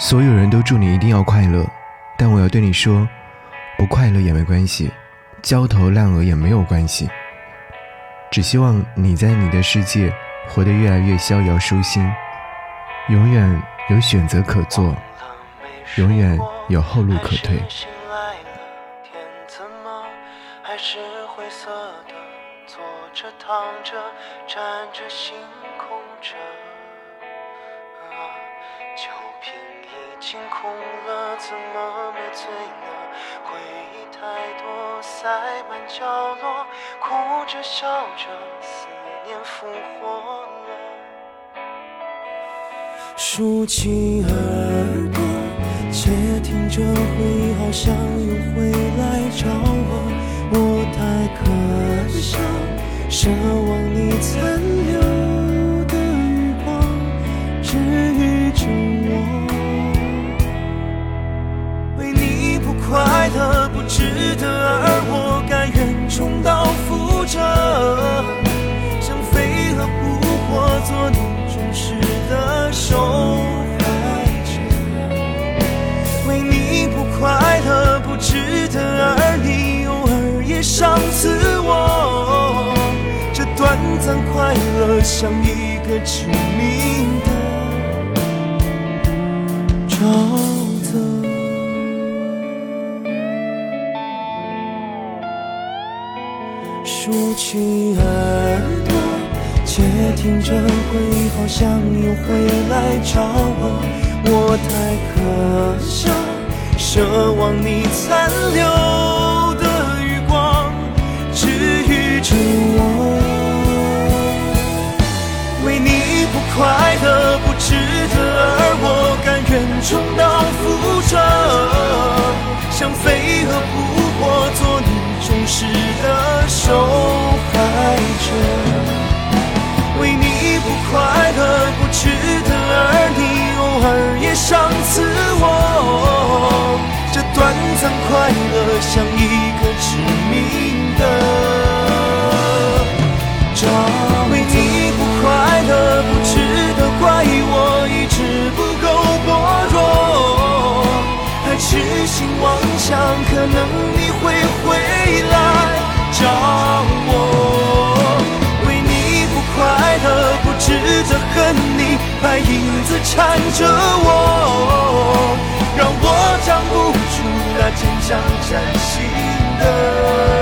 所有人都祝你一定要快乐，但我要对你说，不快乐也没关系，焦头烂额也没有关系。只希望你在你的世界活得越来越逍遥舒心，永远有选择可做，永远有后路可退。已经空心空了，怎么没醉呢？回忆太多，塞满角落，哭着笑着，思念复活了。竖起耳朵，窃听着回忆，好像又回来找我。我太快乐像一个致命的沼泽。竖起耳朵，窃听着回忆，好像又回来找我。我太可笑，奢望你残留尔也伤刺我。这短暂快乐像一个致命的沼泽。为你不快乐不值得，怪我一直不够懦弱。还痴心妄想，可能你会试着恨你，把影子缠着我，让我唱不出那坚强崭新的。